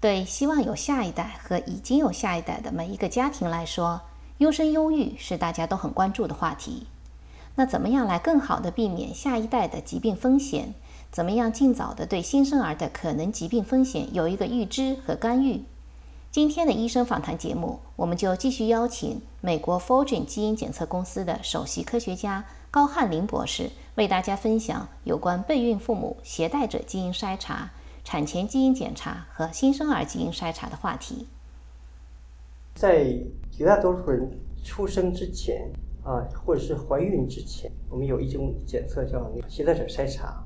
对希望有下一代和已经有下一代的每一个家庭来说，优生优育是大家都很关注的话题。那怎么样来更好的避免下一代的疾病风险？怎么样尽早的对新生儿的可能疾病风险有一个预知和干预？今天的医生访谈节目，我们就继续邀请美国 Forge 基因检测公司的首席科学家高汉林博士，为大家分享有关备孕父母携带者基因筛查。产前基因检查和新生儿基因筛查的话题，在绝大多数人出生之前啊，或者是怀孕之前，我们有一种检测叫携带者筛查。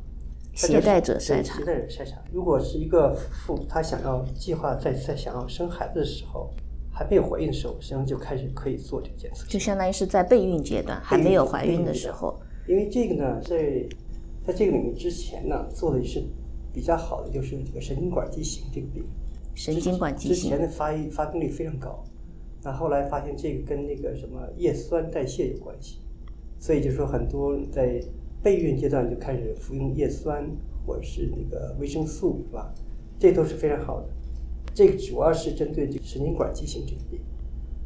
携带者筛查。携带者筛查。如果是一个妇，她想要计划在在想要生孩子的时候，还没有怀孕的时候，实际上就开始可以做这个检测。就相当于是在备孕阶段，还没有怀孕的时候。因为这个呢，在在这个领域之前呢，做的是。比较好的就是这个神经管畸形这个病，神经管畸形之前的发育发病率非常高，那后来发现这个跟那个什么叶酸代谢有关系，所以就说很多在备孕阶段就开始服用叶酸或者是那个维生素是吧？这都是非常好的。这个主要是针对这个神经管畸形这个病，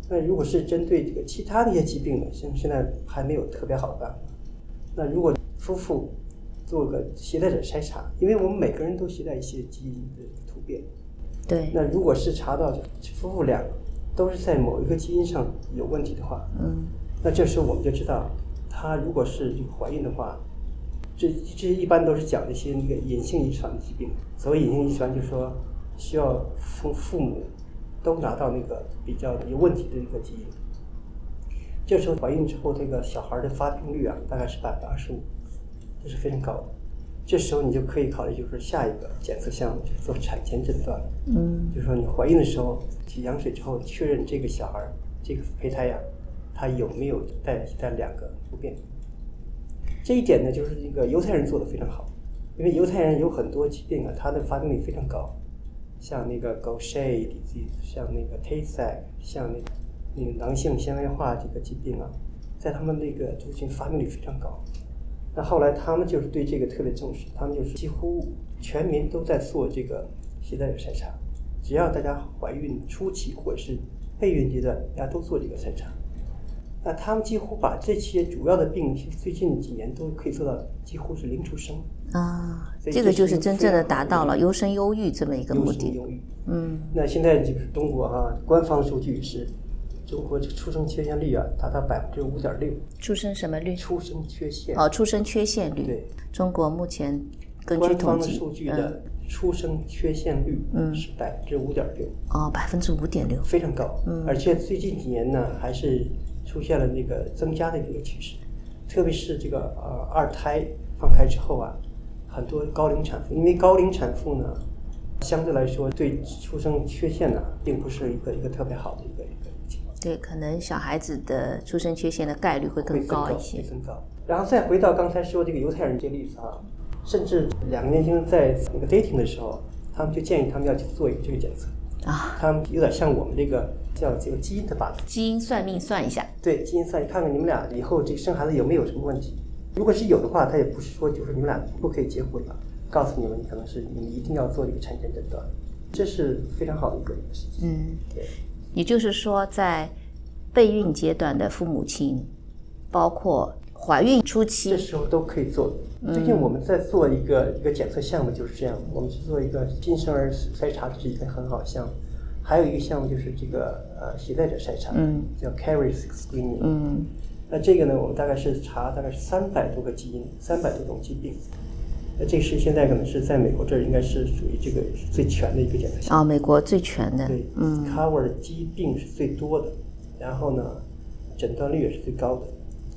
那如果是针对这个其他的一些疾病呢，像现在还没有特别好的办法。那如果夫妇。做个携带者筛查，因为我们每个人都携带一些基因的突变。对。那如果是查到夫妇俩都是在某一个基因上有问题的话，嗯，那这时候我们就知道，她如果是怀孕的话，这这一般都是讲一些那个隐性遗传的疾病。所谓隐性遗传，就是说需要父父母都拿到那个比较有问题的一个基因。这时候怀孕之后，这个小孩的发病率啊，大概是百分之二十五。这是非常高的，这时候你就可以考虑，就是下一个检测项目就是做产前诊断。嗯，就是说你怀孕的时候取羊水之后，确认这个小孩这个胚胎呀，他有没有带带两个突变。这一点呢，就是那个犹太人做的非常好，因为犹太人有很多疾病啊，他的发病率非常高，像那个 Gaucher disease，像那个 Tay Sachs，像那个那个囊性纤维化这个疾病啊，在他们那个族群发病率非常高。那后来他们就是对这个特别重视，他们就是几乎全民都在做这个携带者筛查，只要大家怀孕初期或者是备孕阶段，大家都做这个筛查。那他们几乎把这些主要的病，最近几年都可以做到几乎是零出生啊。这个就是真正的达到了优生优育这么一个目的。优育嗯。那现在就是中国啊，官方数据是。中国这出生缺陷率啊，达到百分之五点六。出生什么率？出生缺陷。哦，出生缺陷率。对。中国目前根据统计数据的出生缺陷率嗯是百分之五点六。哦，百分之五点六，非常高。嗯。而且最近几年呢，还是出现了那个增加的一个趋势，特别是这个呃二胎放开之后啊，很多高龄产妇，因为高龄产妇呢，相对来说对出生缺陷呢，并不是一个一个特别好的一个。对，可能小孩子的出生缺陷的概率会更高一些。更高。然后再回到刚才说这个犹太人这个例子啊，甚至两个年轻人在那个 dating 的时候，他们就建议他们要去做一个这个检测啊。他们有点像我们这个叫这个基因的八字。基因算命算一下。对，基因算，看看你们俩以后这个生孩子有没有什么问题。如果是有的话，他也不是说就是你们俩不可以结婚了，告诉你们可能是你一定要做这个产前诊断，这是非常好的一个事情。嗯，对。也就是说，在备孕阶段的父母亲，包括怀孕初期，这时候都可以做。最近我们在做一个一个检测项目，就是这样。我们去做一个新生儿筛查，这是一个很好的项目。还有一个项目就是这个呃携带者筛查，嗯，叫 Carrier Screening。嗯，那这个呢，我们大概是查大概是三百多个基因，三百多种疾病。那这是现在可能是在美国这儿应该是属于这个最全的一个检测项目啊，美国最全的，对，嗯，cover 的疾病是最多的，然后呢，诊断率也是最高的，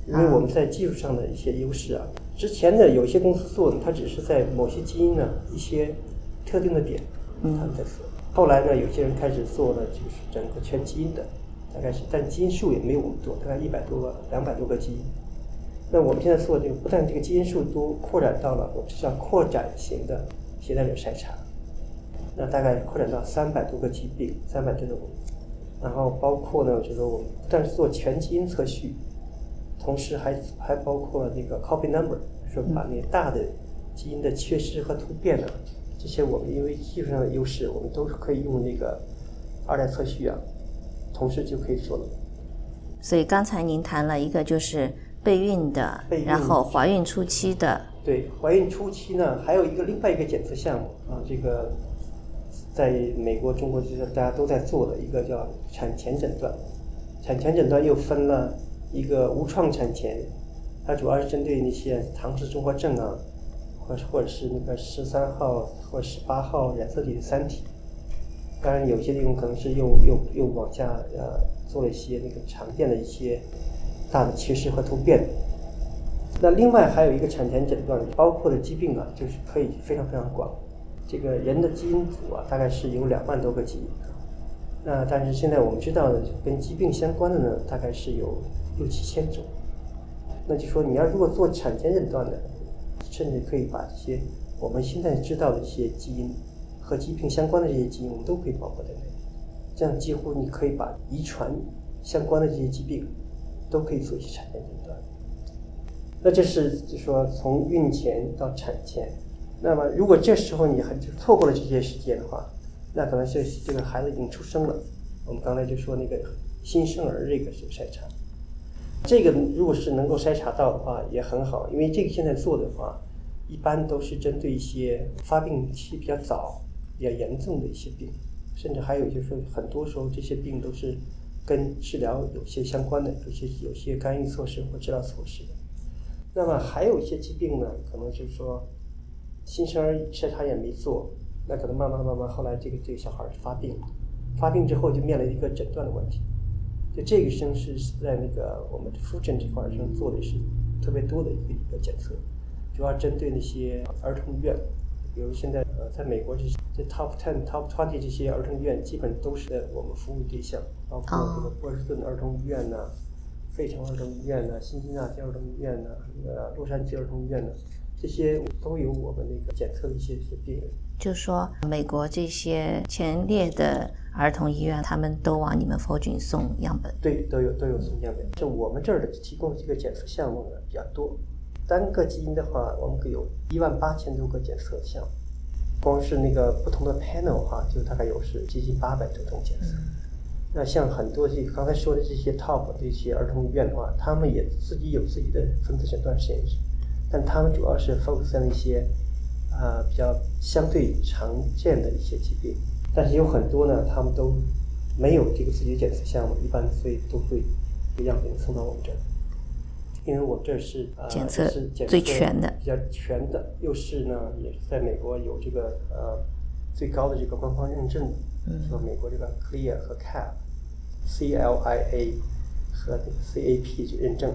因为我们在技术上的一些优势啊，之前的有些公司做的，它只是在某些基因呢一些特定的点，他们在做，后来呢，有些人开始做了就是整个全基因的，大概是，但基因数也没有我们多，大概一百多个、两百多个基因。那我们现在做这个，不但这个基因数都，扩展到了我们叫扩展型的携带者筛查，那大概扩展到三百多个疾病，三百多种，然后包括呢，就是我们不但是做全基因测序，同时还还包括那个 copy number，说把那大的基因的缺失和突变呢，这些我们因为技术上的优势，我们都是可以用那个二代测序啊，同时就可以做了。所以刚才您谈了一个就是备孕的，备孕然后怀孕初期的，对，怀孕初期呢，还有一个另外一个检测项目啊，这个在美国、中国就是大家都在做的一个叫产前诊断。产前诊断又分了一个无创产前，它主要是针对那些唐氏综合症啊，或者或者是那个十三号或十八号染色体的三体。当然，有些地方可能是又又又往下呃做了一些那个常见的一些大的缺失和突变。那另外还有一个产前诊断，包括的疾病啊，就是可以非常非常广。这个人的基因组啊，大概是有两万多个基因。那但是现在我们知道的跟疾病相关的呢，大概是有六七千种。那就说你要如果做产前诊断的，甚至可以把这些我们现在知道的一些基因和疾病相关的这些基因，我们都可以包括在内。这样几乎你可以把遗传相关的这些疾病都可以做一些产前诊断。那这是就说从孕前到产前，那么如果这时候你还就错过了这些时间的话，那可能是这个孩子已经出生了。我们刚才就说那个新生儿这个是筛查，这个如果是能够筛查到的话也很好，因为这个现在做的话，一般都是针对一些发病期比较早、比较严重的一些病，甚至还有就是很多时候这些病都是跟治疗有些相关的，有些有些干预措施或治疗措施的。那么还有一些疾病呢，可能就是说新生儿筛查也没做，那可能慢慢慢慢后来这个这个小孩儿发病，发病之后就面临一个诊断的问题。就这个生是在那个我们复诊这块儿上做的是特别多的一个一个检测，主要针对那些儿童医院，比如现在呃在美国这些这 top ten top twenty 这些儿童医院基本都是我们服务对象，包括这个波士顿儿童医院呐、费城儿童医院呢、辛辛那提儿童医院呐、那个洛杉矶儿童医院呢，这些都有我们那个检测的一些一些病人。就说美国这些前列的儿童医院，他们都往你们佛菌送样本。对，都有都有送样本。就我们这儿的提供这个检测项目呢比较多，单个基因的话，我们有一万八千多个检测项。目，光是那个不同的 panel 的话，就大概有是接近八百多种检测。那像很多这刚才说的这些 top 这些儿童医院的话，他们也自己有自己的分子诊断实验室，但他们主要是 focus 在一些啊、比较相对常见的一些疾病，但是有很多呢，他们都没有这个自己的检测项目，一般所以都会把样本送到我们这儿，因为我们这是呃检测是检最全的。比较全的，又是呢也是在美国有这个呃最高的这个官方认证，嗯。说美国这个 CLIA 和 CAP，CLIA 和 CAP 这个认证。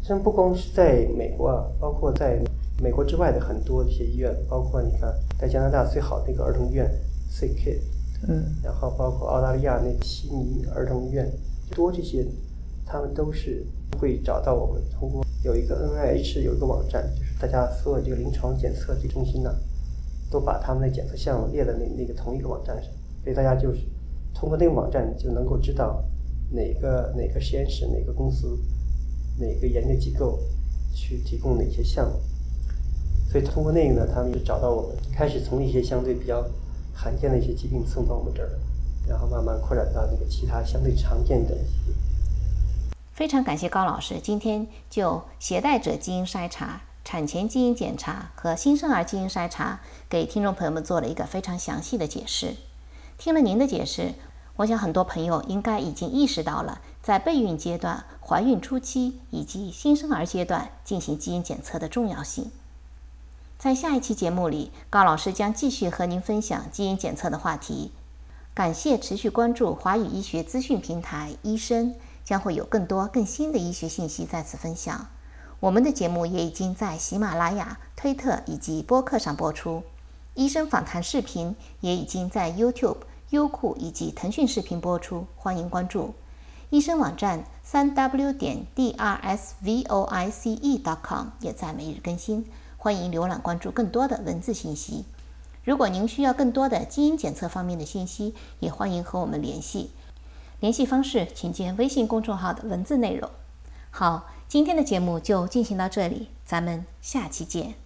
实际上不光是在美国啊，包括在美国之外的很多一些医院，包括你看在加拿大最好的那个儿童医院 CK，嗯，然后包括澳大利亚那悉尼儿童医院，多这些，他们都是会找到我们，通过有一个 NIH 有一个网站，就是大家所有这个临床检测这中心呢，都把他们的检测项目列在那那个同一个网站上，所以大家就是通过那个网站就能够知道哪个哪个实验室、哪个公司、哪个研究机构去提供哪些项目。所以通过那个呢，他们就找到我们，开始从一些相对比较罕见的一些疾病送到我们这儿，然后慢慢扩展到那个其他相对常见的一些。非常感谢高老师今天就携带者基因筛查、产前基因检查和新生儿基因筛查给听众朋友们做了一个非常详细的解释。听了您的解释，我想很多朋友应该已经意识到了，在备孕阶段、怀孕初期以及新生儿阶段进行基因检测的重要性。在下一期节目里，高老师将继续和您分享基因检测的话题。感谢持续关注华语医学资讯平台医生，将会有更多更新的医学信息在此分享。我们的节目也已经在喜马拉雅、推特以及播客上播出，医生访谈视频也已经在 YouTube、优酷以及腾讯视频播出，欢迎关注。医生网站三 w 点 d r s v o i c e dot com 也在每日更新，欢迎浏览关注更多的文字信息。如果您需要更多的基因检测方面的信息，也欢迎和我们联系。联系方式请见微信公众号的文字内容。好，今天的节目就进行到这里，咱们下期见。